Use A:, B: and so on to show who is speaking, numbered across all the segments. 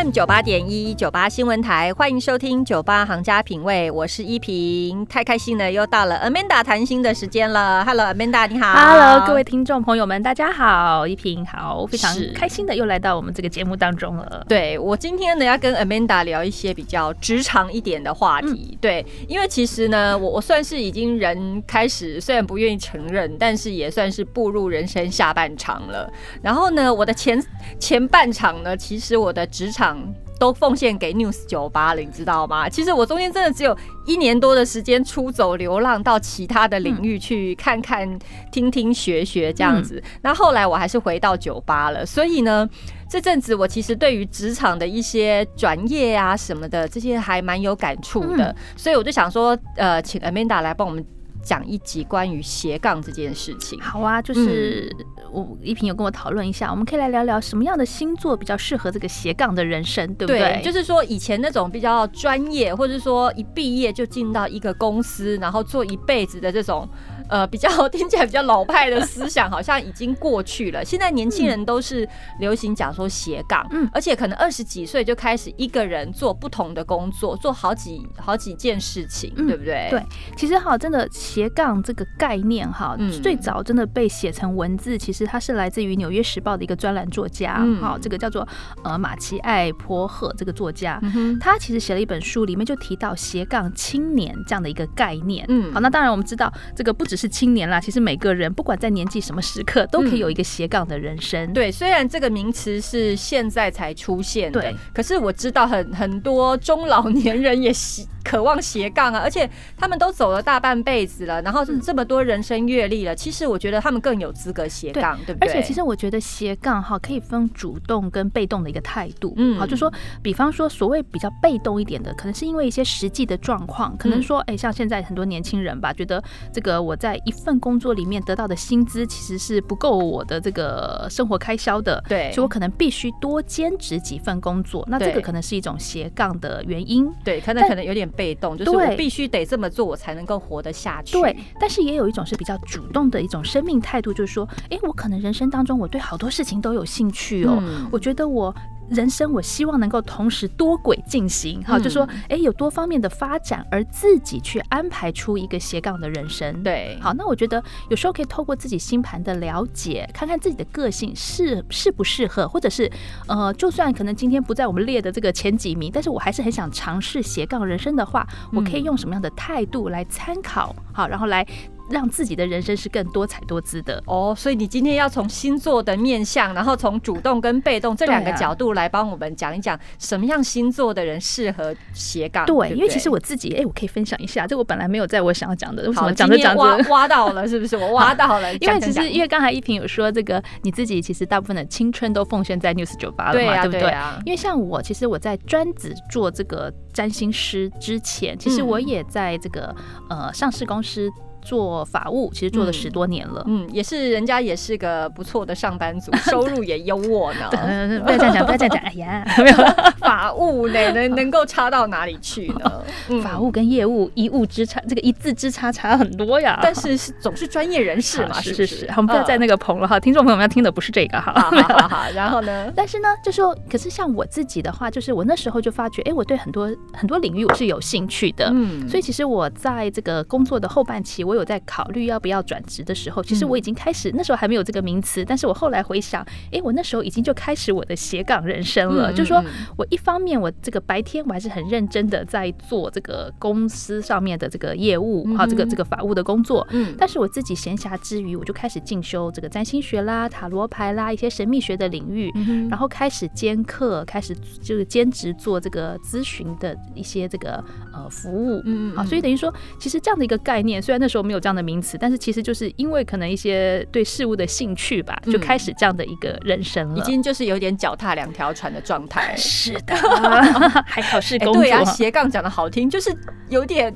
A: FM 九八点一九八新闻台，欢迎收听九八行家品味，我是依萍，太开心了，又到了 Amanda 谈心的时间了。Hello，Amanda，你好。
B: Hello，各位听众朋友们，大家好，依萍好，非常开心的又来到我们这个节目当中了。
A: 对我今天呢要跟 Amanda 聊一些比较职场一点的话题。对，因为其实呢，我我算是已经人开始，虽然不愿意承认，但是也算是步入人生下半场了。然后呢，我的前前半场呢，其实我的职场都奉献给 News 酒吧了，你知道吗？其实我中间真的只有一年多的时间出走流浪到其他的领域去看看、听听、学学这样子。那后来我还是回到酒吧了，所以呢，这阵子我其实对于职场的一些转业啊什么的这些还蛮有感触的，所以我就想说，呃，请 Amanda 来帮我们。讲一集关于斜杠这件事情。
B: 好啊，就是我一平有跟我讨论一下，我们可以来聊聊什么样的星座比较适合这个斜杠的人生，对不对？
A: 就是说以前那种比较专业，或者说一毕业就进到一个公司，然后做一辈子的这种。呃，比较 听起来比较老派的思想，好像已经过去了。现在年轻人都是流行讲说斜杠，嗯，而且可能二十几岁就开始一个人做不同的工作，做好几好几件事情，对不对？
B: 对，其实哈，真的斜杠这个概念哈，最早真的被写成文字，其实它是来自于《纽约时报》的一个专栏作家，哈，这个叫做呃马奇艾坡赫这个作家，他其实写了一本书，里面就提到斜杠青年这样的一个概念。嗯，好，那当然我们知道这个不只是。是青年啦，其实每个人不管在年纪什么时刻，都可以有一个斜杠的人生。
A: 对，虽然这个名词是现在才出现的，可是我知道很很多中老年人也喜。渴望斜杠啊，而且他们都走了大半辈子了，然后这么多人生阅历了，其实我觉得他们更有资格斜杠，对不对？
B: 而且其实我觉得斜杠哈可以分主动跟被动的一个态度，嗯，好，就说比方说所谓比较被动一点的，可能是因为一些实际的状况，可能说哎，像现在很多年轻人吧，觉得这个我在一份工作里面得到的薪资其实是不够我的这个生活开销的，
A: 对，
B: 所以我可能必须多兼职几份工作，那这个可能是一种斜杠的原因，
A: 对，可能可能有点。被动就是我必须得这么做，我才能够活得下去。
B: 对，但是也有一种是比较主动的一种生命态度，就是说，哎，我可能人生当中我对好多事情都有兴趣哦，我觉得我。人生，我希望能够同时多轨进行，好，就说，哎，有多方面的发展，而自己去安排出一个斜杠的人生。
A: 对，
B: 好，那我觉得有时候可以透过自己星盘的了解，看看自己的个性适适不适合，或者是，呃，就算可能今天不在我们列的这个前几名，但是我还是很想尝试斜杠人生的话，我可以用什么样的态度来参考，好，然后来。让自己的人生是更多彩多姿的
A: 哦，所以你今天要从星座的面相，然后从主动跟被动这两个角度来帮我们讲一讲，什么样星座的人适合斜杠？
B: 对，因为其实我自己，哎，我可以分享一下，这我本来没有在我想要讲的，为什么讲着讲着
A: 挖挖到了？是不是我挖到了？
B: 因为其实因为刚才一萍有说，这个你自己其实大部分的青春都奉献在 News 酒吧了嘛，对不对？因为像我，其实我在专职做这个占星师之前，其实我也在这个呃上市公司。做法务其实做了十多年了，
A: 嗯，也是人家也是个不错的上班族，收入也优渥呢。
B: 不要这样讲，不要这样讲。哎呀，
A: 没有法务哪能能够差到哪里去呢？
B: 法务跟业务一物之差，这个一字之差差很多呀。
A: 但是是总是专业人士嘛，是是是。
B: 我们不要在那个棚了哈，听众朋友们要听的不是这个哈。
A: 好好好，然后呢？
B: 但是呢，就说可是像我自己的话，就是我那时候就发觉，哎，我对很多很多领域我是有兴趣的，嗯，所以其实我在这个工作的后半期，我有在考虑。要不要转职的时候，其实我已经开始，那时候还没有这个名词，但是我后来回想，哎，我那时候已经就开始我的斜杠人生了。就是说我一方面我这个白天我还是很认真的在做这个公司上面的这个业务，啊，这个这个法务的工作，嗯，但是我自己闲暇之余，我就开始进修这个占星学啦、塔罗牌啦一些神秘学的领域，然后开始兼课，开始就是兼职做这个咨询的一些这个呃服务，嗯，啊，所以等于说，其实这样的一个概念，虽然那时候没有这样的名词。但是其实就是因为可能一些对事物的兴趣吧，就开始这样的一个人生了，
A: 已经就是有点脚踏两条船的状态。
B: 是的，还好是工作。
A: 对啊，斜杠讲的好听，就是有点，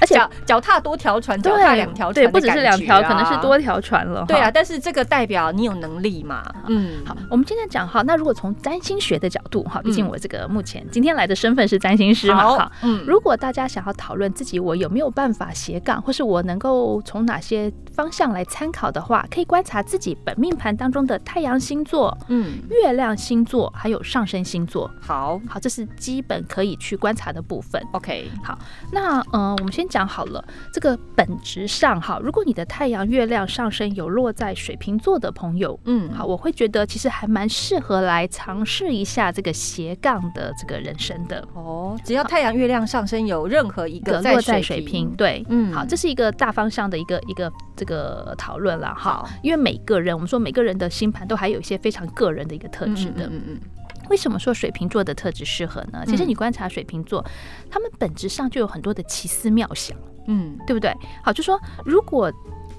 A: 而且脚踏多条船，脚踏两条船，
B: 对，不只是两条，可能是多条船了。
A: 对啊，但是这个代表你有能力嘛？
B: 嗯，好，我们今天讲哈，那如果从占星学的角度哈，毕竟我这个目前今天来的身份是占星师嘛，哈，嗯，如果大家想要讨论自己我有没有办法斜杠，或是我能够够从哪些方向来参考的话，可以观察自己本命盘当中的太阳星座、嗯，月亮星座，还有上升星座。
A: 好
B: 好，这是基本可以去观察的部分。
A: OK，
B: 好，那呃，我们先讲好了，这个本质上哈，如果你的太阳、月亮、上升有落在水瓶座的朋友，嗯，好，我会觉得其实还蛮适合来尝试一下这个斜杠的这个人生的。
A: 哦，只要太阳、月亮、上升有任何一个落在水瓶，
B: 对，嗯，好，这是一个大方向的一个一个这个讨论了哈。因为每个人，我们说每个人的星盘都还有一些非常个人的一个特质的，嗯嗯。为什么说水瓶座的特质适合呢？其实你观察水瓶座，他们本质上就有很多的奇思妙想，嗯，对不对？好，就说如果。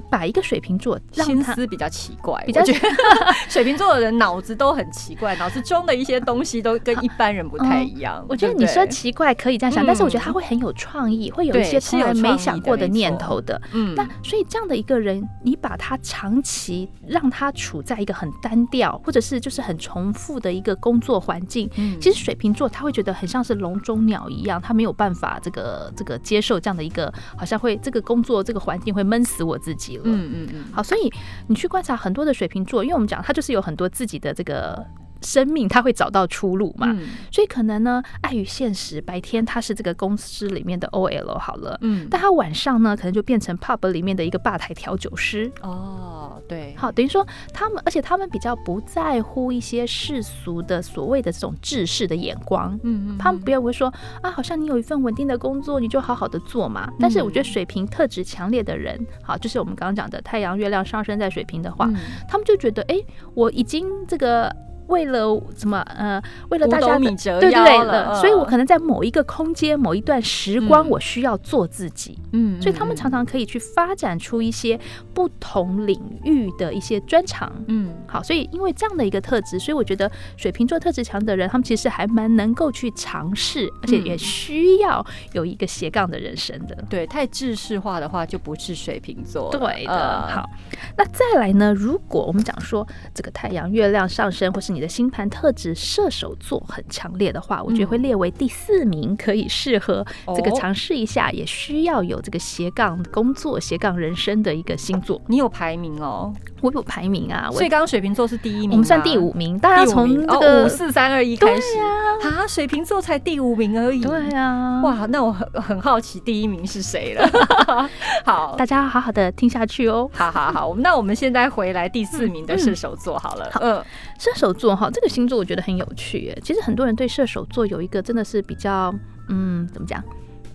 B: 把一个水瓶座
A: 心思比较奇怪，比较觉得 水瓶座的人脑子都很奇怪，脑子中的一些东西都跟一般人不太一样。
B: 我觉得你说奇怪可以这样想，但是我觉得他会很有创意，会有一些从来没想过的念头的。嗯，那所以这样的一个人，你把他长期让他处在一个很单调，或者是就是很重复的一个工作环境，嗯其实水瓶座他会觉得很像是笼中鸟一样，他没有办法这个这个接受这样的一个，好像会这个工作这个环境会闷死我自己。嗯嗯嗯，好，所以你去观察很多的水瓶座，因为我们讲他就是有很多自己的这个。生命他会找到出路嘛？所以可能呢，碍于现实，白天他是这个公司里面的 OL 好了，嗯，但他晚上呢，可能就变成 pub 里面的一个吧台调酒师。
A: 哦，对，
B: 好，等于说他们，而且他们比较不在乎一些世俗的所谓的这种制式的眼光。嗯嗯，他们不要会说啊，好像你有一份稳定的工作，你就好好的做嘛。但是我觉得水平特质强烈的人，好，就是我们刚刚讲的太阳、月亮上升在水平的话，他们就觉得，哎，我已经这个。为了什么？呃，为了大家的对对了，所以我可能在某一个空间、某一段时光，我需要做自己。嗯，所以他们常常可以去发展出一些不同领域的一些专长。嗯，好，所以因为这样的一个特质，所以我觉得水瓶座特质强的人，他们其实还蛮能够去尝试，而且也需要有一个斜杠的人生的。
A: 对，太制式化的话就不是水瓶座。
B: 对的。好，那再来呢？如果我们讲说这个太阳、月亮上升，或是你的星盘特质射手座很强烈的话，我觉得会列为第四名，可以适合这个尝试一下，也需要有这个斜杠工作、斜杠人生的一个星座。
A: 你有排名哦。
B: 我有排名啊，
A: 所以刚刚水瓶座是第一名，
B: 我们算第五名。大家从这个
A: 五四三二一开始啊，水瓶座才第五名而已。
B: 对啊，
A: 哇，那我很很好奇第一名是谁了。好，
B: 大家好好的听下去哦。
A: 好好好，那我们现在回来第四名的射手座好了。
B: 嗯，射手座哈，这个星座我觉得很有趣耶。其实很多人对射手座有一个真的是比较，嗯，怎么讲？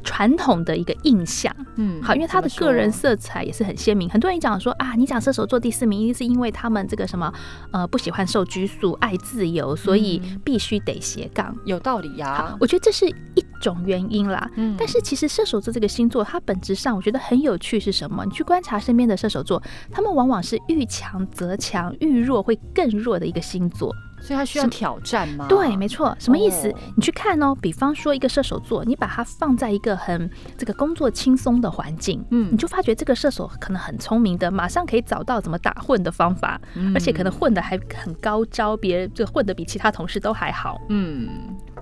B: 传统的一个印象，嗯，好，因为他的个人色彩也是很鲜明。很多人讲说啊，你讲射手座第四名，一定是因为他们这个什么呃不喜欢受拘束，爱自由，所以必须得斜杠。
A: 有道理呀，
B: 我觉得这是一种原因啦。嗯，但是其实射手座这个星座，它本质上我觉得很有趣是什么？你去观察身边的射手座，他们往往是遇强则强，遇弱会更弱的一个星座。
A: 所以他需要挑战吗？
B: 对，没错。什么意思？你去看哦，比方说一个射手座，你把它放在一个很这个工作轻松的环境，嗯，你就发觉这个射手可能很聪明的，马上可以找到怎么打混的方法，而且可能混的还很高招，别人就混的比其他同事都还好，嗯。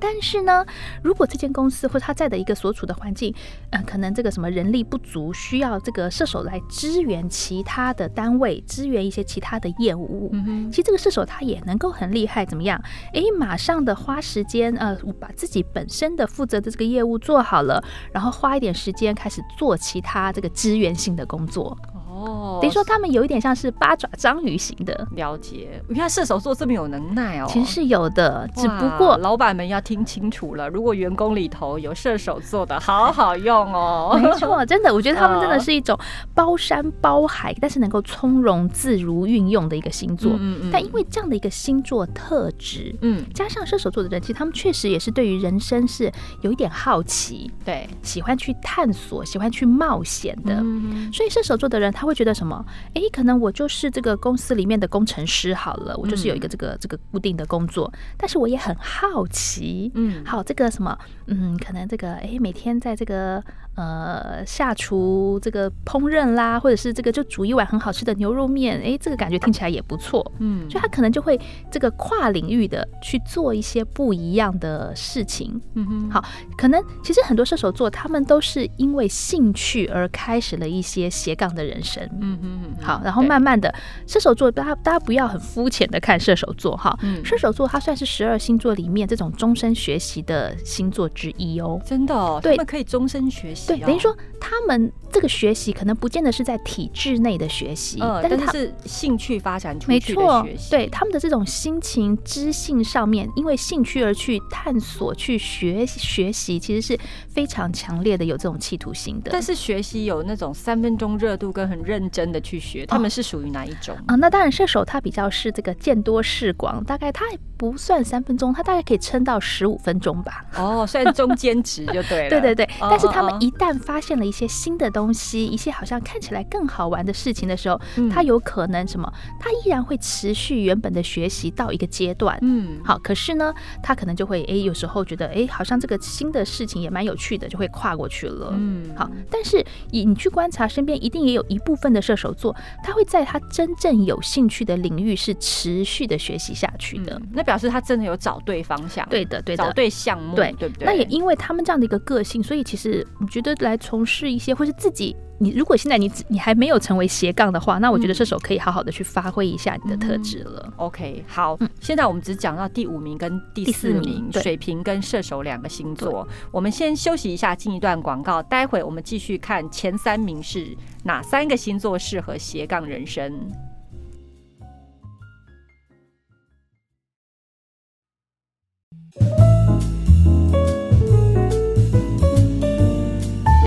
B: 但是呢，如果这间公司或者他在的一个所处的环境，呃，可能这个什么人力不足，需要这个射手来支援其他的单位，支援一些其他的业务。嗯哼，其实这个射手他也能够很厉害，怎么样？诶，马上的花时间，呃，把自己本身的负责的这个业务做好了，然后花一点时间开始做其他这个支援性的工作。哦，等于说他们有一点像是八爪章鱼型的
A: 了解。你看射手座这么有能耐哦，
B: 其实是有的，只不过
A: 老板们要听清楚了，如果员工里头有射手座的，好好用哦。
B: 没错，真的，我觉得他们真的是一种包山包海，但是能够从容自如运用的一个星座。嗯嗯。但因为这样的一个星座特质，嗯，加上射手座的人，其实他们确实也是对于人生是有一点好奇，
A: 对，
B: 喜欢去探索，喜欢去冒险的。嗯。所以射手座的人他会。会觉得什么？哎，可能我就是这个公司里面的工程师好了，我就是有一个这个这个固定的工作，但是我也很好奇，嗯，好这个什么，嗯，可能这个哎，每天在这个。呃下厨这个烹饪啦，或者是这个就煮一碗很好吃的牛肉面，哎，这个感觉听起来也不错。嗯，所以他可能就会这个跨领域的去做一些不一样的事情。嗯哼，好，可能其实很多射手座他们都是因为兴趣而开始了一些斜杠的人生。嗯哼，好，然后慢慢的射手座，大家大家不要很肤浅的看射手座哈。嗯，射手座它算是十二星座里面这种终身学习的星座之一哦。
A: 真的，哦，对，他们可以终身学习。
B: 对，等于说他们这个学习可能不见得是在体制内的学习，
A: 但是是兴趣发展出去的学习。
B: 对他们的这种心情、知性上面，因为兴趣而去探索、去学学习，其实是非常强烈的，有这种企图心的。
A: 但是学习有那种三分钟热度跟很认真的去学，他们是属于哪一种
B: 啊？那当然，射手他比较是这个见多识广，大概他也不算三分钟，他大概可以撑到十五分钟吧。
A: 哦，算中间值就对了。
B: 对对对，但是他们一旦发现了一些新的东西，一些好像看起来更好玩的事情的时候，他有可能什么？他依然会。持续原本的学习到一个阶段，嗯，好，可是呢，他可能就会，哎，有时候觉得，哎，好像这个新的事情也蛮有趣的，就会跨过去了，嗯，好，但是你你去观察身边，一定也有一部分的射手座，他会在他真正有兴趣的领域是持续的学习下去的，
A: 那表示他真的有找对方向，
B: 对的，对的，
A: 找对项目，
B: 对
A: 对不对？
B: 那也因为他们这样的一个个性，所以其实我觉得来从事一些，或是自己。你如果现在你你还没有成为斜杠的话，那我觉得射手可以好好的去发挥一下你的特质了。
A: OK，好，现在我们只讲到第五名跟第四名，水瓶跟射手两个星座。我们先休息一下，进一段广告，待会我们继续看前三名是哪三个星座适合斜杠人生。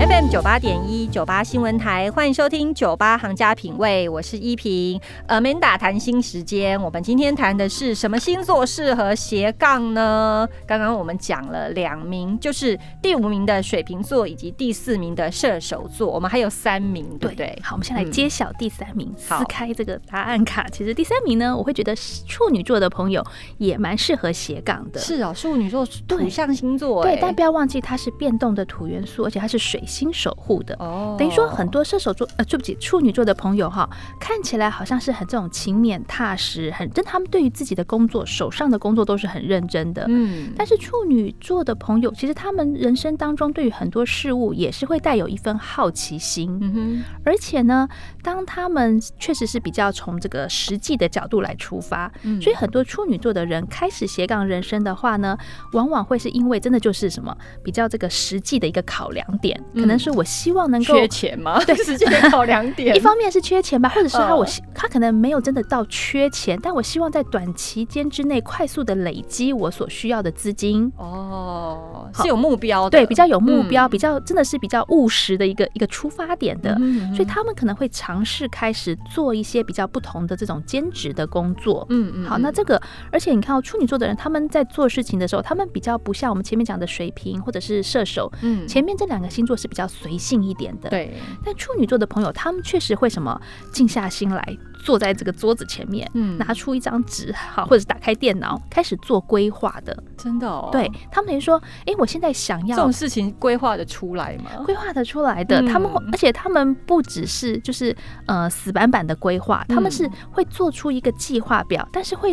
A: FM 九八点一九八新闻台，欢迎收听九八行家品味，我是依萍。Amanda 谈心时间，我们今天谈的是什么星座适合斜杠呢？刚刚我们讲了两名，就是第五名的水瓶座以及第四名的射手座，我们还有三名，对不对？
B: 好，我们先来揭晓第三名，撕开这个答案卡。其实第三名呢，我会觉得处女座的朋友也蛮适合斜杠的。
A: 是哦，处女座土象星座，
B: 对，但不要忘记它是变动的土元素，而且它是水星。守护的哦，等于说很多射手座呃，对不起，处女座的朋友哈，看起来好像是很这种勤勉踏实，很真，他们对于自己的工作手上的工作都是很认真的，嗯。但是处女座的朋友，其实他们人生当中对于很多事物也是会带有一份好奇心，嗯哼。而且呢，当他们确实是比较从这个实际的角度来出发，所以很多处女座的人开始斜杠人生的话呢，往往会是因为真的就是什么比较这个实际的一个考量点，可能。是我希望能够
A: 缺钱吗？
B: 对，
A: 时间考两点。
B: 一方面是缺钱吧，或者是他我他可能没有真的到缺钱，但我希望在短期间之内快速的累积我所需要的资金。
A: 哦，是有目标的，
B: 对，比较有目标，比较真的是比较务实的一个一个出发点的。所以他们可能会尝试开始做一些比较不同的这种兼职的工作。嗯嗯。好，那这个，而且你看到处女座的人，他们在做事情的时候，他们比较不像我们前面讲的水瓶或者是射手。嗯，前面这两个星座是比较。随性一点的，
A: 对。
B: 但处女座的朋友，他们确实会什么静下心来，坐在这个桌子前面，嗯，拿出一张纸，好，或者是打开电脑，开始做规划的。
A: 真的哦。
B: 对他们于说，哎，我现在想要
A: 这种事情规划的出来吗？
B: 规划的出来的，他们，而且他们不只是就是呃死板板的规划，他们是会做出一个计划表，但是会。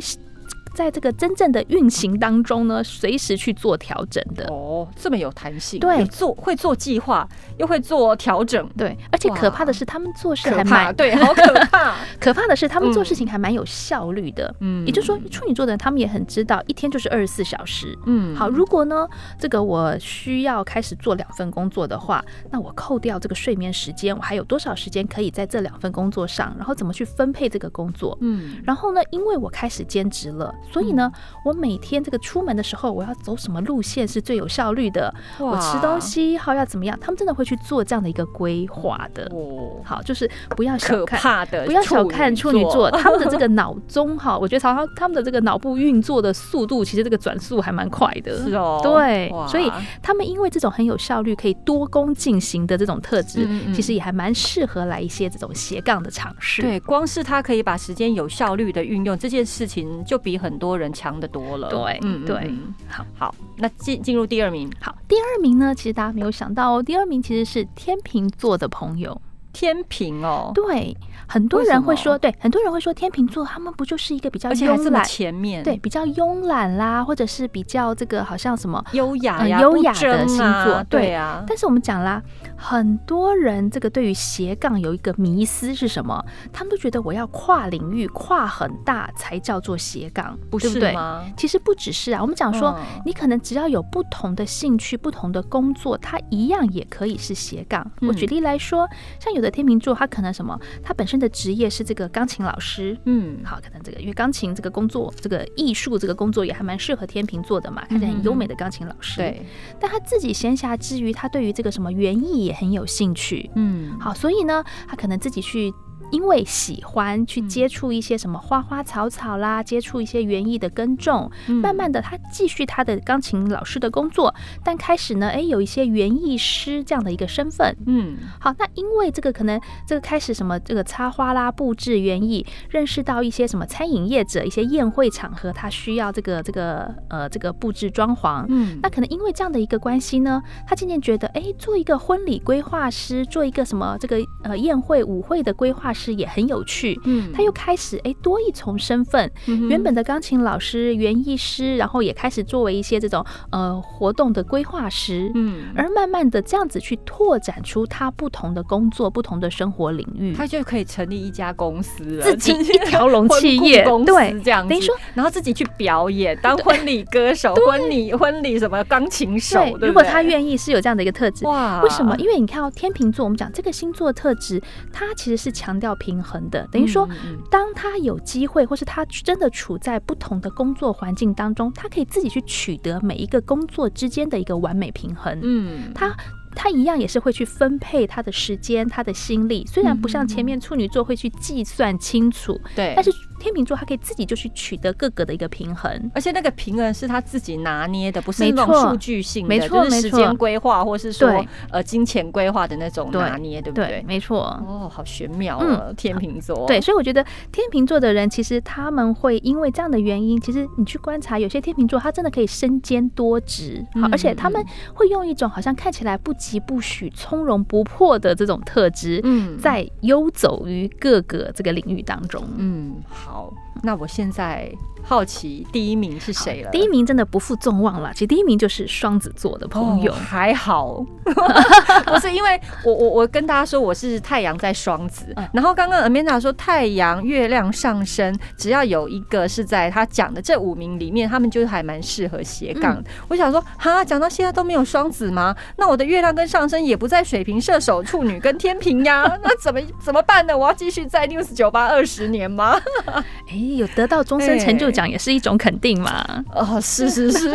B: 在这个真正的运行当中呢，随时去做调整的。
A: 哦，这么有弹性，
B: 对，
A: 做会做计划，又会做调整，
B: 对，而且可怕的是他们做事还蛮
A: 对，好可怕。
B: 可怕的是他们做事情还蛮有效率的，嗯，也就是说处女座的人他们也很知道一天就是二十四小时，嗯，好，如果呢这个我需要开始做两份工作的话，那我扣掉这个睡眠时间，我还有多少时间可以在这两份工作上，然后怎么去分配这个工作，嗯，然后呢，因为我开始兼职了。所以呢，我每天这个出门的时候，我要走什么路线是最有效率的？我吃东西好要怎么样？他们真的会去做这样的一个规划的。哦，好，就是不要小看，不要小看处女座，他们的这个脑中哈，我觉得常常他们的这个脑部运作的速度，其实这个转速还蛮快的。
A: 是哦，
B: 对，所以他们因为这种很有效率、可以多工进行的这种特质，其实也还蛮适合来一些这种斜杠的尝试。
A: 对，光是他可以把时间有效率的运用这件事情，就比很很多人强的多了。
B: 对，嗯，对，
A: 好，好，那进进入第二名。
B: 好，第二名呢，其实大家没有想到哦，第二名其实是天秤座的朋友。
A: 天平哦，
B: 对，很多人会说，对，很多人会说天秤座，他们不就是一个比较慵懒，
A: 前面
B: 对，比较慵懒啦，或者是比较这个好像什么
A: 优雅、
B: 优雅的星座，
A: 对啊。
B: 但是我们讲啦，很多人这个对于斜杠有一个迷思是什么？他们都觉得我要跨领域、跨很大才叫做斜杠，
A: 不是吗？
B: 其实不只是啊，我们讲说，你可能只要有不同的兴趣、不同的工作，它一样也可以是斜杠。我举例来说，像有。的天秤座，他可能什么？他本身的职业是这个钢琴老师，嗯，好，可能这个因为钢琴这个工作，这个艺术这个工作也还蛮适合天秤座的嘛，看起来很优美的钢琴老师。
A: 对，
B: 但他自己闲暇之余，他对于这个什么园艺也很有兴趣，嗯，好，所以呢，他可能自己去。因为喜欢去接触一些什么花花草草啦，接触一些园艺的耕种，慢慢的他继续他的钢琴老师的工作，但开始呢，哎，有一些园艺师这样的一个身份，嗯，好，那因为这个可能这个开始什么这个插花啦，布置园艺，认识到一些什么餐饮业者，一些宴会场合，他需要这个这个呃这个布置装潢，嗯，那可能因为这样的一个关系呢，他渐渐觉得，哎，做一个婚礼规划师，做一个什么这个呃宴会舞会的规划师。是也很有趣，嗯，他又开始哎多一重身份，原本的钢琴老师、园艺师，然后也开始作为一些这种呃活动的规划师，嗯，而慢慢的这样子去拓展出他不同的工作、不同的生活领域，
A: 他就可以成立一家公司，
B: 自己一条龙企业，
A: 对，这样等于说，然后自己去表演，当婚礼歌手、婚礼婚礼什么钢琴手，对
B: 如果他愿意是有这样的一个特质，哇，为什么？因为你看到天秤座，我们讲这个星座特质，它其实是强调。平衡的，等于说，当他有机会，或是他真的处在不同的工作环境当中，他可以自己去取得每一个工作之间的一个完美平衡。嗯，他他一样也是会去分配他的时间、他的心力，虽然不像前面处女座会去计算清楚，
A: 对，
B: 但是。天秤座，他可以自己就去取得各个的一个平衡，
A: 而且那个平衡是他自己拿捏的，不是那种数据性的，就是时间规划或是说呃金钱规划的那种拿捏，对不对？
B: 没错。
A: 哦，好玄妙啊，天秤座。
B: 对，所以我觉得天秤座的人，其实他们会因为这样的原因，其实你去观察，有些天秤座他真的可以身兼多职，好，而且他们会用一种好像看起来不疾不徐、从容不迫的这种特质，嗯，在游走于各个这个领域当中，
A: 嗯，好。好，那我现在。好奇第一名是谁了？
B: 第一名真的不负众望了。其实第一名就是双子座的朋友，
A: 还好，不是因为我我我跟大家说我是太阳在双子，然后刚刚 Amanda 说太阳、月亮上升，只要有一个是在他讲的这五名里面，他们就还蛮适合斜杠。我想说，哈，讲到现在都没有双子吗？那我的月亮跟上升也不在水瓶、射手、处女跟天平呀，那怎么怎么办呢？我要继续在 News 九八二十年吗？
B: 哎，有得到终身成就。奖也是一种肯定嘛？
A: 哦，是是是。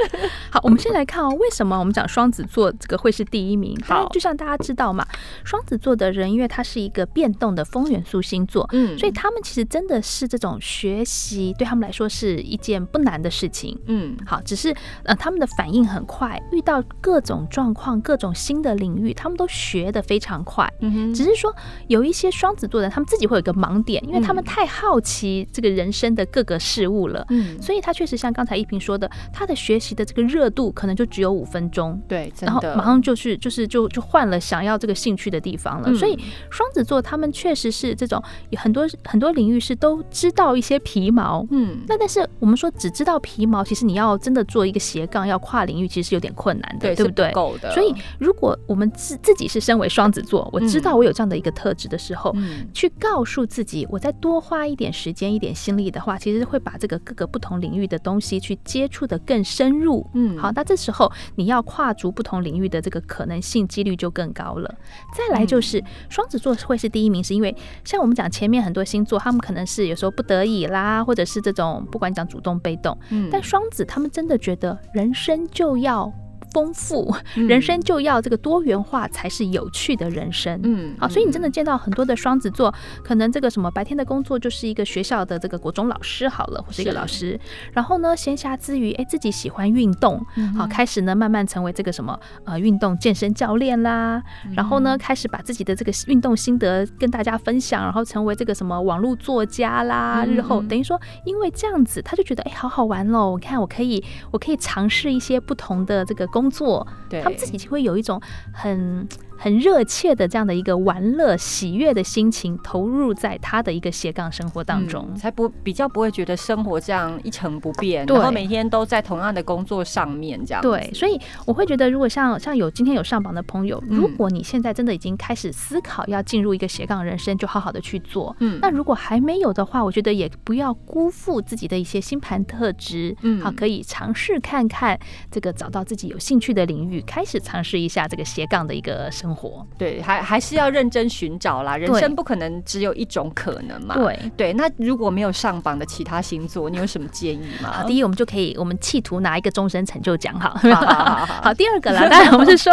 B: 好，我们先来看哦，为什么我们讲双子座这个会是第一名？好，就像大家知道嘛，双子座的人，因为他是一个变动的风元素星座，嗯，所以他们其实真的是这种学习对他们来说是一件不难的事情，嗯，好，只是呃他们的反应很快，遇到各种状况、各种新的领域，他们都学的非常快，嗯哼，只是说有一些双子座的人，他们自己会有个盲点，因为他们太好奇这个人生的各个事。物了，嗯，所以他确实像刚才一平说的，他的学习的这个热度可能就只有五分钟，
A: 对，
B: 然后马上就是就是就就换了想要这个兴趣的地方了。所以双子座他们确实是这种有很多很多领域是都知道一些皮毛，嗯，那但是我们说只知道皮毛，其实你要真的做一个斜杠要跨领域，其实是有点困难的，对不对？
A: 够的。
B: 所以如果我们自自己是身为双子座，我知道我有这样的一个特质的时候，去告诉自己，我再多花一点时间、一点心力的话，其实会把。把这个各个不同领域的东西去接触的更深入，嗯，好，那这时候你要跨足不同领域的这个可能性几率就更高了。再来就是双子座会是第一名，是因为像我们讲前面很多星座，他们可能是有时候不得已啦，或者是这种不管讲主动被动，嗯，但双子他们真的觉得人生就要。丰富，人生就要这个多元化才是有趣的人生。嗯，好，所以你真的见到很多的双子座，可能这个什么白天的工作就是一个学校的这个国中老师好了，或是一个老师，然后呢闲暇之余，哎，自己喜欢运动，好，开始呢慢慢成为这个什么呃运动健身教练啦，然后呢开始把自己的这个运动心得跟大家分享，然后成为这个什么网络作家啦，日后等于说因为这样子，他就觉得哎好好玩喽，你看我可以我可以尝试一些不同的这个工作，他们自己就会有一种很。很热切的这样的一个玩乐、喜悦的心情，投入在他的一个斜杠生活当中，
A: 才不比较不会觉得生活这样一成不变，然后每天都在同样的工作上面这样。
B: 对，所以我会觉得，如果像像有今天有上榜的朋友，如果你现在真的已经开始思考要进入一个斜杠人生，就好好的去做。嗯，那如果还没有的话，我觉得也不要辜负自己的一些星盘特质。嗯，好，可以尝试看看这个找到自己有兴趣的领域，开始尝试一下这个斜杠的一个生。活
A: 对，还还是要认真寻找啦。人生不可能只有一种可能嘛。
B: 对
A: 对，那如果没有上榜的其他星座，你有什么建议吗？
B: 好，第一，我们就可以，我们企图拿一个终身成就奖，好。好，好,好,好 第二个啦，当然我们是说。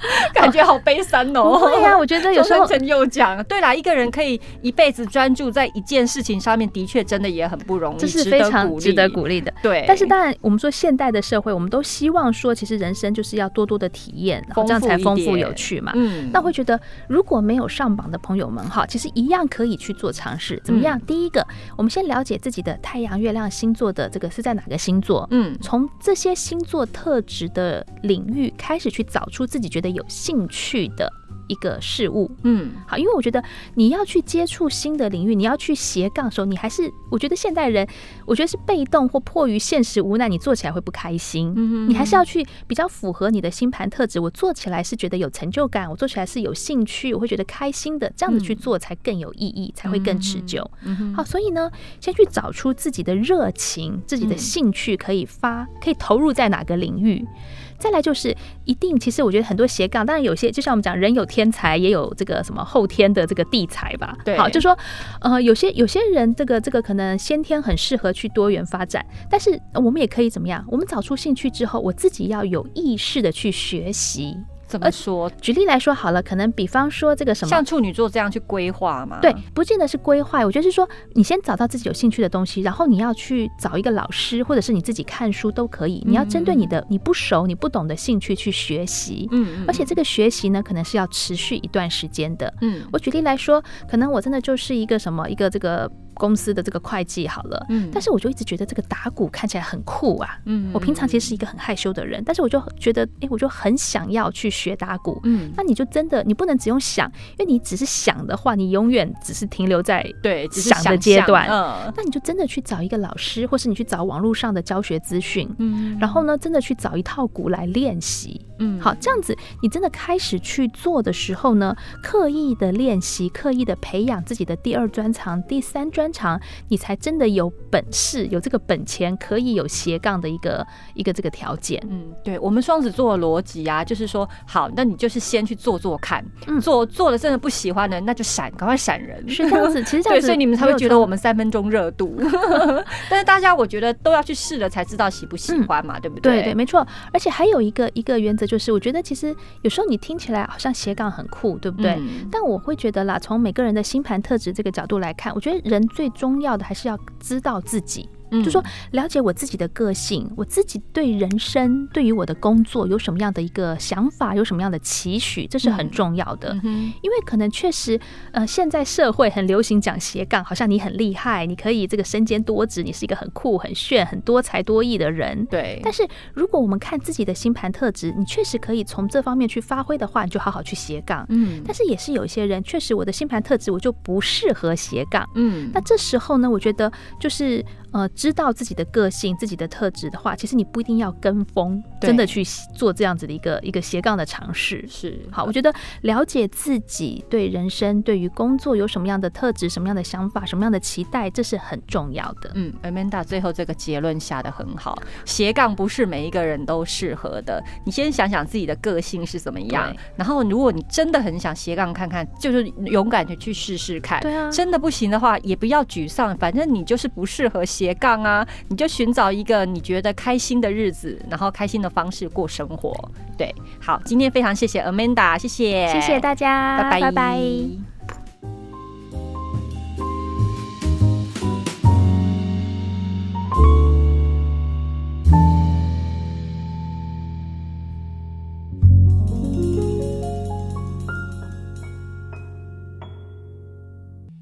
A: 感觉好悲伤哦！
B: 对呀，我觉得有时候
A: 成又讲，对啦，一个人可以一辈子专注在一件事情上面，的确真的也很不容易，
B: 这是非常值得鼓励的。
A: 对，
B: 但是当然，我们说现代的社会，我们都希望说，其实人生就是要多多的体验，然后这样才丰富有趣嘛。嗯，那会觉得如果没有上榜的朋友们哈，其实一样可以去做尝试。怎么样？第一个，我们先了解自己的太阳、月亮星座的这个是在哪个星座？嗯，从这些星座特质的领域开始去找出自己觉得有兴趣。的一个事物，嗯，好，因为我觉得你要去接触新的领域，你要去斜杠的时候，你还是我觉得现代人，我觉得是被动或迫于现实无奈，你做起来会不开心，嗯，你还是要去比较符合你的星盘特质，我做起来是觉得有成就感，我做起来是有兴趣，我会觉得开心的，这样子去做才更有意义，才会更持久。好，所以呢，先去找出自己的热情、自己的兴趣可以发，可以投入在哪个领域。再来就是一定，其实我觉得很多斜杠，当然有些就像我们讲，人有天才，也有这个什么后天的这个地才吧。
A: 对，
B: 好，就说呃，有些有些人这个这个可能先天很适合去多元发展，但是我们也可以怎么样？我们找出兴趣之后，我自己要有意识的去学习。
A: 怎么说？
B: 举例来说好了，可能比方说这个什么，
A: 像处女座这样去规划嘛？
B: 对，不见得是规划。我觉得是说，你先找到自己有兴趣的东西，然后你要去找一个老师，或者是你自己看书都可以。你要针对你的你不熟、你不懂的兴趣去学习。嗯，而且这个学习呢，可能是要持续一段时间的。嗯，我举例来说，可能我真的就是一个什么一个这个。公司的这个会计好了，嗯，但是我就一直觉得这个打鼓看起来很酷啊，嗯，我平常其实是一个很害羞的人，但是我就觉得，哎，我就很想要去学打鼓，嗯，那你就真的，你不能只用想，因为你只是想的话，你永远只是停留在
A: 对
B: 想的阶段，嗯，那你就真的去找一个老师，或是你去找网络上的教学资讯，嗯，然后呢，真的去找一套鼓来练习，嗯，好，这样子你真的开始去做的时候呢，刻意的练习，刻意的培养自己的第二专长、第三专。长，你才真的有本事，有这个本钱，可以有斜杠的一个一个这个条件。
A: 嗯，对我们双子座的逻辑啊，就是说，好，那你就是先去做做看，做做了真的不喜欢的，那就闪，赶快闪人。
B: 是这样子，其实这样子，
A: 所以你们才会觉得我们三分钟热度。但是大家，我觉得都要去试了才知道喜不喜欢嘛，对不对？
B: 对对，没错。而且还有一个一个原则就是，我觉得其实有时候你听起来好像斜杠很酷，对不对？但我会觉得啦，从每个人的星盘特质这个角度来看，我觉得人最重要的还是要知道自己。就说了解我自己的个性，我自己对人生、对于我的工作有什么样的一个想法，有什么样的期许，这是很重要的。因为可能确实，呃，现在社会很流行讲斜杠，好像你很厉害，你可以这个身兼多职，你是一个很酷、很炫、很多才多艺的人。
A: 对。
B: 但是如果我们看自己的星盘特质，你确实可以从这方面去发挥的话，你就好好去斜杠。嗯。但是也是有一些人，确实我的星盘特质我就不适合斜杠。嗯。那这时候呢，我觉得就是。呃，知道自己的个性、自己的特质的话，其实你不一定要跟风，真的去做这样子的一个一个斜杠的尝试。
A: 是
B: 好，我觉得了解自己对人生、对于工作有什么样的特质、什么样的想法、什么样的期待，这是很重要的。
A: 嗯，Amanda 最后这个结论下的很好，斜杠不是每一个人都适合的。你先想想自己的个性是怎么样，然后如果你真的很想斜杠看看，就是勇敢的去试试看。
B: 对啊，
A: 真的不行的话，也不要沮丧，反正你就是不适合斜。斜杠啊，你就寻找一个你觉得开心的日子，然后开心的方式过生活。对，好，今天非常谢谢 Amanda，谢谢，
B: 谢谢大家，
A: 拜拜
B: 拜拜。